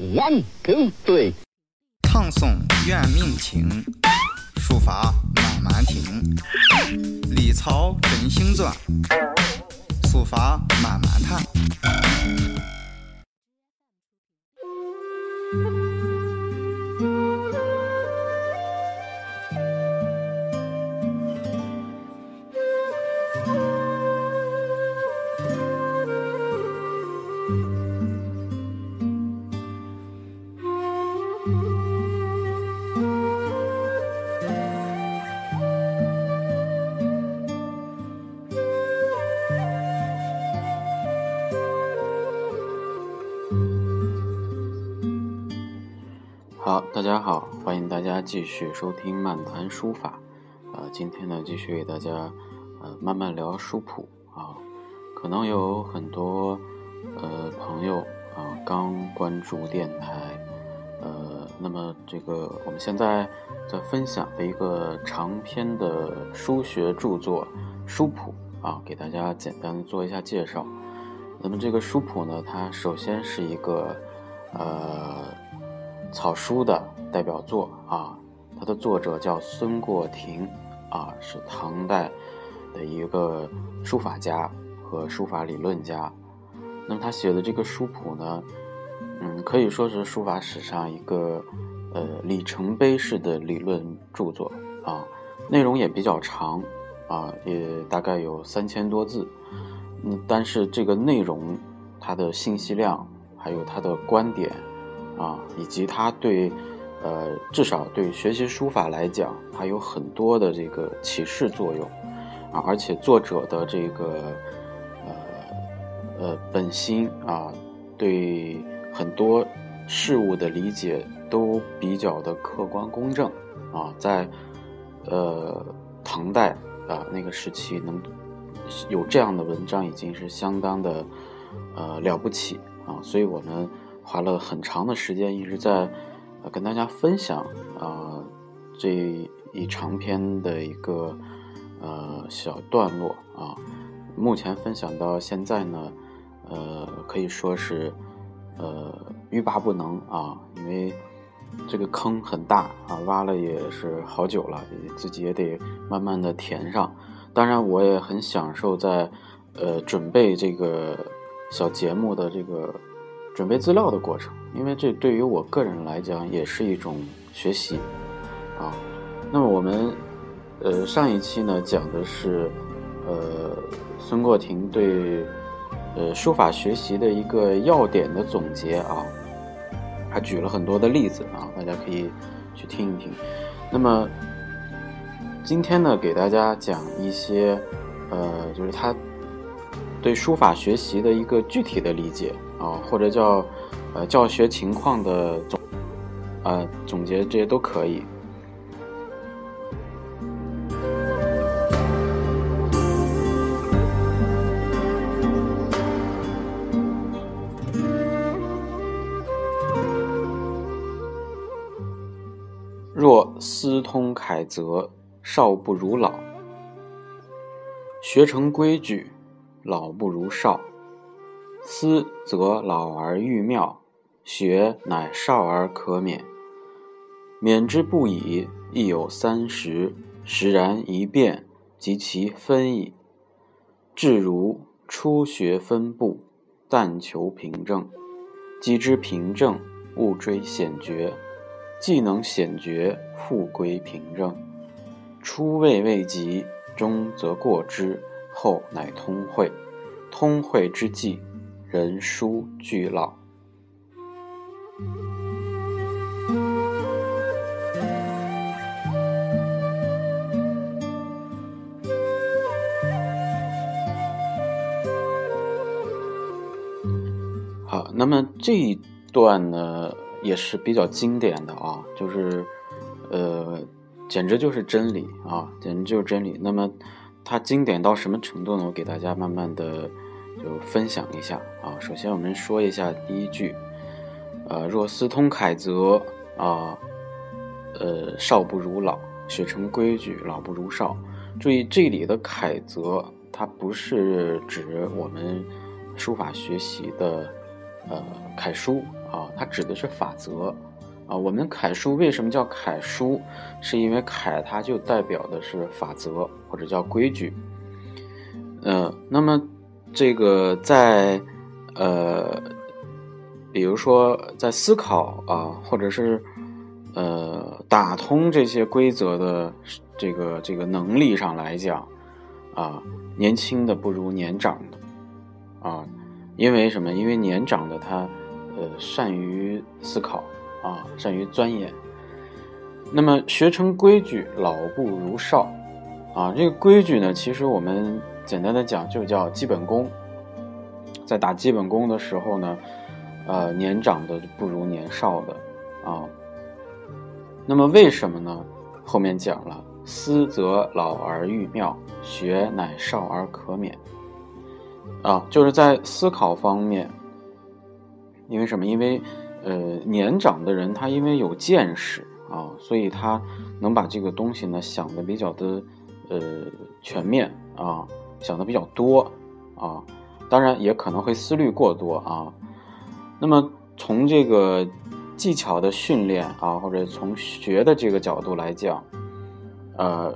One two three，唱诵怨命情，书法慢慢听。历草真行篆，书法慢慢谈。大家好，欢迎大家继续收听漫谈书法。呃，今天呢，继续给大家呃慢慢聊书谱啊。可能有很多呃朋友啊刚关注电台，呃，那么这个我们现在在分享的一个长篇的书学著作书谱啊，给大家简单做一下介绍。那么这个书谱呢，它首先是一个呃。草书的代表作啊，它的作者叫孙过庭啊，是唐代的一个书法家和书法理论家。那么他写的这个书谱呢，嗯，可以说是书法史上一个呃里程碑式的理论著作啊，内容也比较长啊，也大概有三千多字。嗯，但是这个内容它的信息量还有它的观点。啊，以及他对，呃，至少对学习书法来讲，它有很多的这个启示作用，啊，而且作者的这个，呃，呃，本心啊，对很多事物的理解都比较的客观公正，啊，在，呃，唐代啊那个时期能有这样的文章已经是相当的，呃，了不起啊，所以我们。花了很长的时间，一直在呃跟大家分享啊这一长篇的一个呃小段落啊。目前分享到现在呢，呃可以说是呃欲罢不能啊，因为这个坑很大啊，挖了也是好久了，自己也得慢慢的填上。当然，我也很享受在呃准备这个小节目的这个。准备资料的过程，因为这对于我个人来讲也是一种学习，啊，那么我们，呃，上一期呢讲的是，呃，孙过庭对，呃，书法学习的一个要点的总结啊，他举了很多的例子啊，大家可以去听一听。那么今天呢，给大家讲一些，呃，就是他对书法学习的一个具体的理解。啊，或者叫，呃，教学情况的总，呃，总结这些都可以。若思通楷则，少不如老；学成规矩，老不如少。思则老而愈妙，学乃少而可免。免之不已，亦有三十。时然一变，及其分矣。至如初学分部，但求平正。既知平正，勿追险绝。既能险绝，复归平正。初位未及，中则过之，后乃通会。通会之际。人书俱老。好，那么这一段呢，也是比较经典的啊，就是，呃，简直就是真理啊，简直就是真理。那么它经典到什么程度呢？我给大家慢慢的。就分享一下啊，首先我们说一下第一句，呃，若思通楷则啊，呃，少不如老；学成规矩，老不如少。注意这里的楷则，它不是指我们书法学习的呃楷书啊，它指的是法则啊。我们楷书为什么叫楷书？是因为楷它就代表的是法则或者叫规矩。呃，那么这个在呃，比如说在思考啊，或者是呃打通这些规则的这个这个能力上来讲啊，年轻的不如年长的啊。因为什么？因为年长的他，呃，善于思考啊，善于钻研。那么学成规矩，老不如少啊。这个规矩呢，其实我们简单的讲就叫基本功。在打基本功的时候呢，呃，年长的不如年少的啊。那么为什么呢？后面讲了，思则老而愈妙，学乃少而可免。啊，就是在思考方面，因为什么？因为，呃，年长的人他因为有见识啊，所以他能把这个东西呢想的比较的，呃，全面啊，想的比较多啊，当然也可能会思虑过多啊。那么从这个技巧的训练啊，或者从学的这个角度来讲，呃，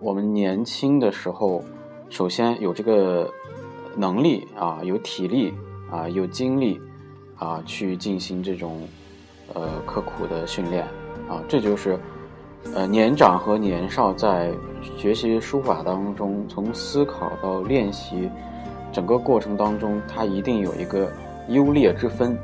我们年轻的时候，首先有这个。能力啊，有体力啊，有精力啊，去进行这种呃刻苦的训练啊，这就是呃年长和年少在学习书法当中，从思考到练习整个过程当中，它一定有一个优劣之分。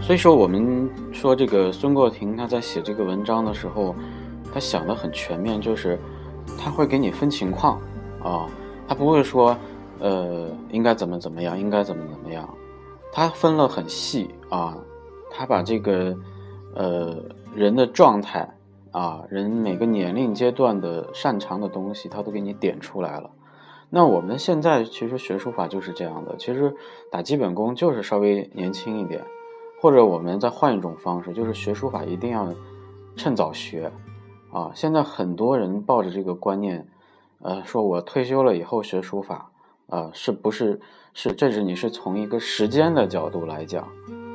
所以说，我们说这个孙过庭他在写这个文章的时候，他想的很全面，就是他会给你分情况啊，他不会说，呃，应该怎么怎么样，应该怎么怎么样，他分了很细啊，他把这个呃人的状态啊，人每个年龄阶段的擅长的东西，他都给你点出来了。那我们现在其实学书法就是这样的，其实打基本功就是稍微年轻一点。或者我们再换一种方式，就是学书法一定要趁早学啊！现在很多人抱着这个观念，呃，说我退休了以后学书法，啊，是不是是？这是你是从一个时间的角度来讲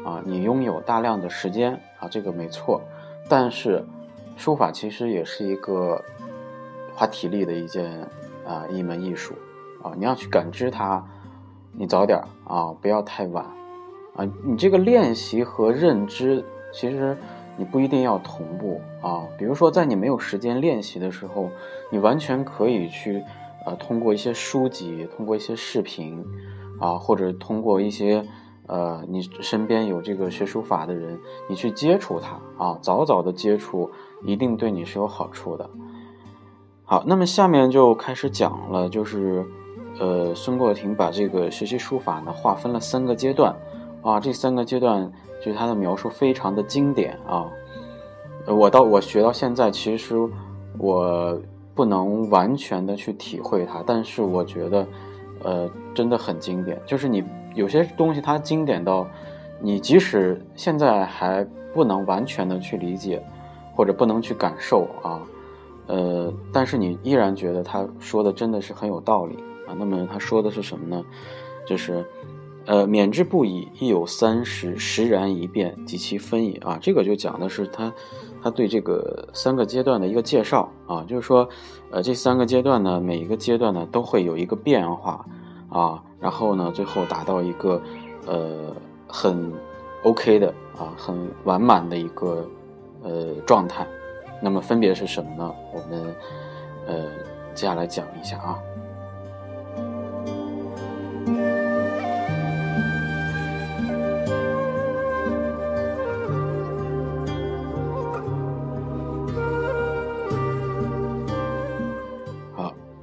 啊，你拥有大量的时间啊，这个没错。但是书法其实也是一个花体力的一件啊一门艺术啊，你要去感知它，你早点啊，不要太晚。啊，你这个练习和认知，其实你不一定要同步啊。比如说，在你没有时间练习的时候，你完全可以去，呃，通过一些书籍，通过一些视频，啊，或者通过一些，呃，你身边有这个学书法的人，你去接触它啊，早早的接触，一定对你是有好处的。好，那么下面就开始讲了，就是，呃，孙过庭把这个学习书法呢划分了三个阶段。啊，这三个阶段就是他的描述非常的经典啊！我到我学到现在，其实我不能完全的去体会它，但是我觉得，呃，真的很经典。就是你有些东西它经典到，你即使现在还不能完全的去理解，或者不能去感受啊，呃，但是你依然觉得他说的真的是很有道理啊。那么他说的是什么呢？就是。呃，免之不已，亦有三十，时然一变，及其分也啊。这个就讲的是他，他对这个三个阶段的一个介绍啊，就是说，呃，这三个阶段呢，每一个阶段呢都会有一个变化啊，然后呢，最后达到一个呃很 OK 的啊，很完满的一个呃状态。那么分别是什么呢？我们呃接下来讲一下啊。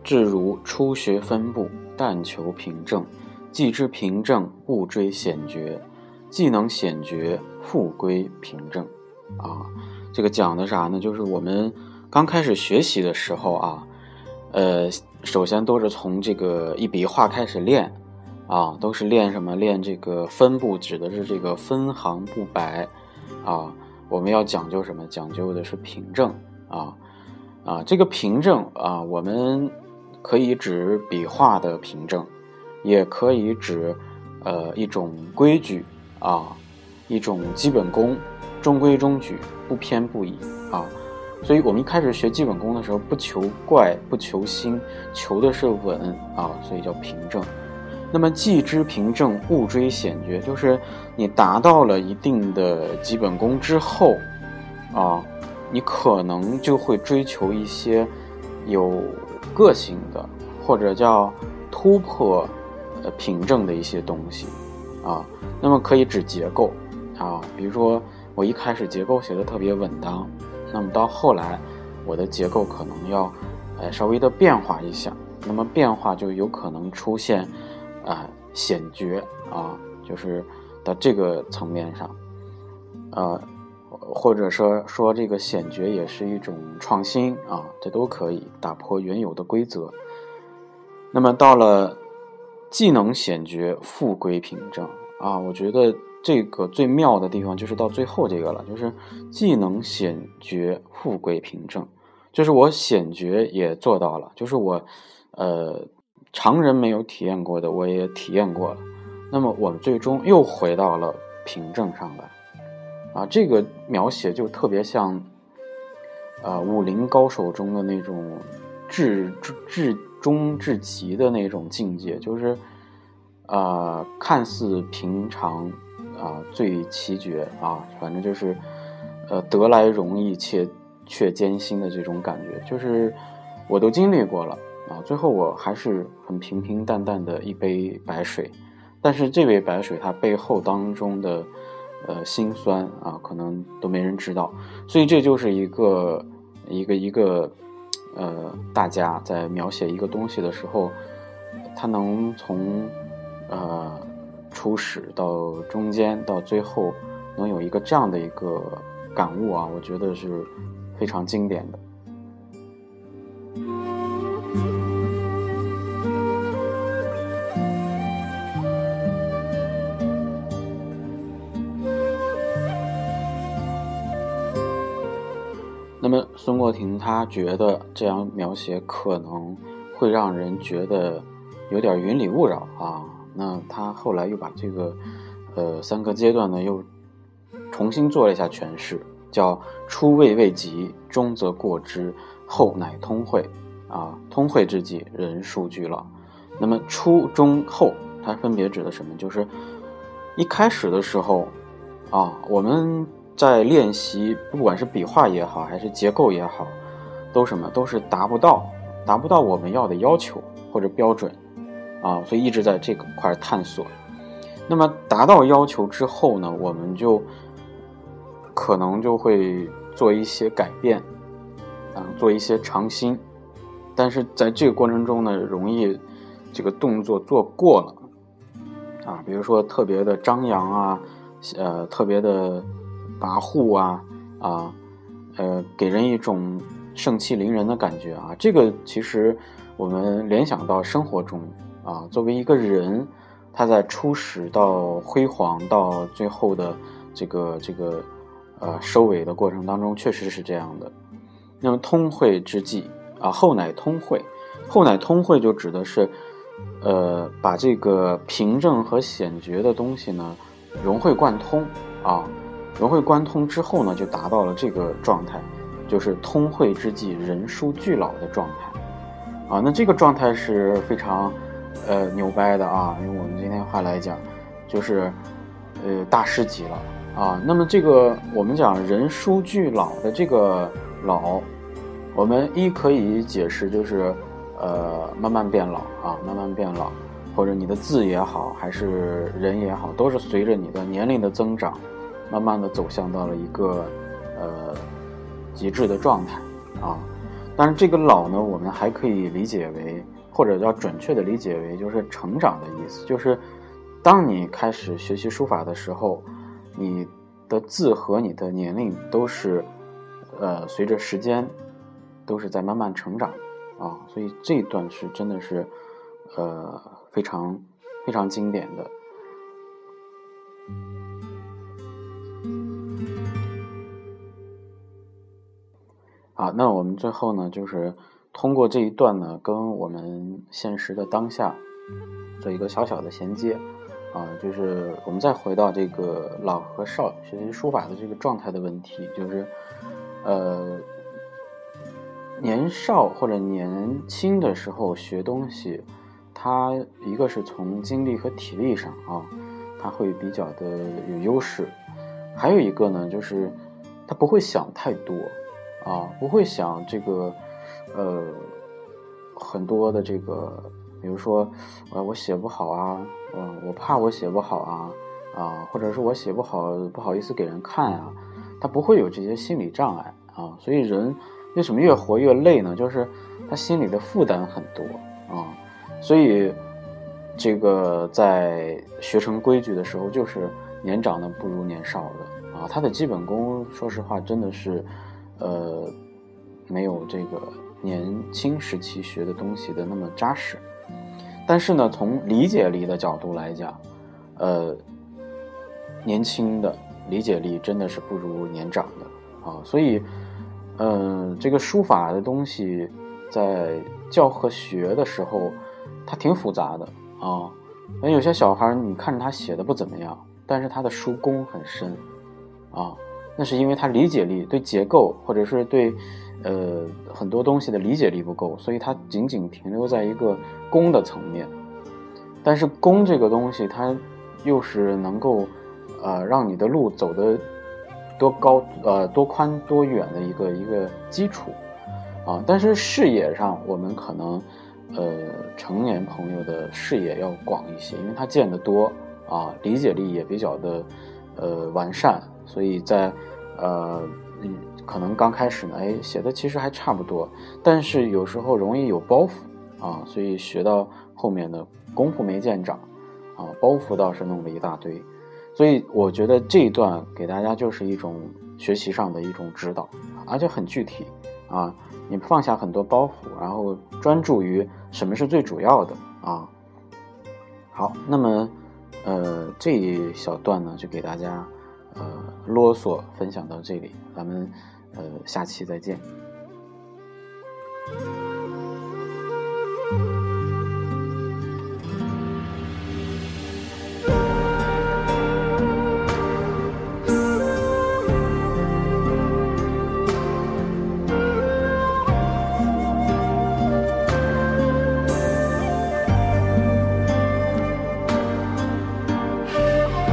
至如初学分部，但求平正；既知平正，勿追险绝；既能险绝，复归平正。啊，这个讲的啥呢？就是我们刚开始学习的时候啊，呃，首先都是从这个一笔一画开始练，啊，都是练什么？练这个分布，指的是这个分行不白啊。我们要讲究什么？讲究的是平正啊啊，这个平正啊，我们可以指笔画的凭证，也可以指呃一种规矩啊，一种基本功，中规中矩，不偏不倚啊。所以我们一开始学基本功的时候，不求怪，不求新，求的是稳啊，所以叫平正。那么，既知平正，勿追险绝，就是你达到了一定的基本功之后，啊，你可能就会追求一些有个性的，或者叫突破呃凭证的一些东西，啊，那么可以指结构啊，比如说我一开始结构写的特别稳当，那么到后来我的结构可能要呃稍微的变化一下，那么变化就有可能出现。啊，险绝啊，就是到这个层面上，呃，或者说说这个险绝也是一种创新啊，这都可以打破原有的规则。那么到了技能险绝，复归凭证啊，我觉得这个最妙的地方就是到最后这个了，就是技能险绝，复归凭证，就是我险绝也做到了，就是我，呃。常人没有体验过的，我也体验过了。那么我们最终又回到了凭证上来，啊，这个描写就特别像，呃，武林高手中的那种至至终至极的那种境界，就是，啊，看似平常，啊，最奇绝啊，反正就是，呃，得来容易且却艰辛的这种感觉，就是我都经历过了。啊，最后我还是很平平淡淡的一杯白水，但是这杯白水它背后当中的，呃，辛酸啊，可能都没人知道，所以这就是一个一个一个，呃，大家在描写一个东西的时候，他能从呃初始到中间到最后，能有一个这样的一个感悟啊，我觉得是非常经典的。那么孙过庭他觉得这样描写可能会让人觉得有点云里雾绕啊。那他后来又把这个呃三个阶段呢又重新做了一下诠释，叫初未未及，中则过之，后乃通会啊。通会之际，人数俱老。那么初中后，它分别指的什么？就是一开始的时候啊，我们。在练习，不管是笔画也好，还是结构也好，都什么都是达不到，达不到我们要的要求或者标准，啊，所以一直在这个块探索。那么达到要求之后呢，我们就可能就会做一些改变，啊，做一些尝新。但是在这个过程中呢，容易这个动作做过了，啊，比如说特别的张扬啊，呃，特别的。跋扈啊啊，呃，给人一种盛气凌人的感觉啊。这个其实我们联想到生活中啊，作为一个人，他在初始到辉煌到最后的这个这个呃收尾的过程当中，确实是这样的。那么通会之际啊，后乃通会，后乃通会就指的是呃把这个平正和险绝的东西呢融会贯通啊。融会贯通之后呢，就达到了这个状态，就是通会之际人书俱老的状态，啊，那这个状态是非常，呃，牛掰的啊，用我们今天话来讲，就是，呃，大师级了啊。那么这个我们讲人书俱老的这个老，我们一可以解释就是，呃，慢慢变老啊，慢慢变老，或者你的字也好，还是人也好，都是随着你的年龄的增长。慢慢的走向到了一个，呃，极致的状态啊。但是这个老呢，我们还可以理解为，或者要准确的理解为，就是成长的意思。就是当你开始学习书法的时候，你的字和你的年龄都是，呃，随着时间都是在慢慢成长啊。所以这一段是真的是，呃，非常非常经典的。好，那我们最后呢，就是通过这一段呢，跟我们现实的当下做一个小小的衔接。啊，就是我们再回到这个老和少学习书法的这个状态的问题，就是，呃，年少或者年轻的时候学东西，它一个是从精力和体力上啊，它会比较的有优势，还有一个呢，就是他不会想太多啊，不会想这个，呃，很多的这个。比如说，呃，我写不好啊，嗯，我怕我写不好啊，啊，或者是我写不好，不好意思给人看啊，他不会有这些心理障碍啊。所以人为什么越活越累呢？就是他心里的负担很多啊。所以这个在学成规矩的时候，就是年长的不如年少的啊。他的基本功，说实话，真的是，呃，没有这个年轻时期学的东西的那么扎实。但是呢，从理解力的角度来讲，呃，年轻的理解力真的是不如年长的啊。所以，嗯，这个书法的东西在教和学的时候，它挺复杂的啊。那有些小孩你看着他写的不怎么样，但是他的书功很深啊。那是因为他理解力对结构或者是对。呃，很多东西的理解力不够，所以它仅仅停留在一个功的层面。但是功这个东西，它又是能够呃让你的路走得多高呃多宽多远的一个一个基础啊。但是视野上，我们可能呃成年朋友的视野要广一些，因为他见得多啊，理解力也比较的呃完善，所以在呃嗯。可能刚开始呢，哎，写的其实还差不多，但是有时候容易有包袱啊，所以学到后面的功夫没见长，啊，包袱倒是弄了一大堆，所以我觉得这一段给大家就是一种学习上的一种指导，而且很具体啊，你放下很多包袱，然后专注于什么是最主要的啊。好，那么呃这一小段呢，就给大家呃啰嗦分享到这里，咱们。呃，下期再见。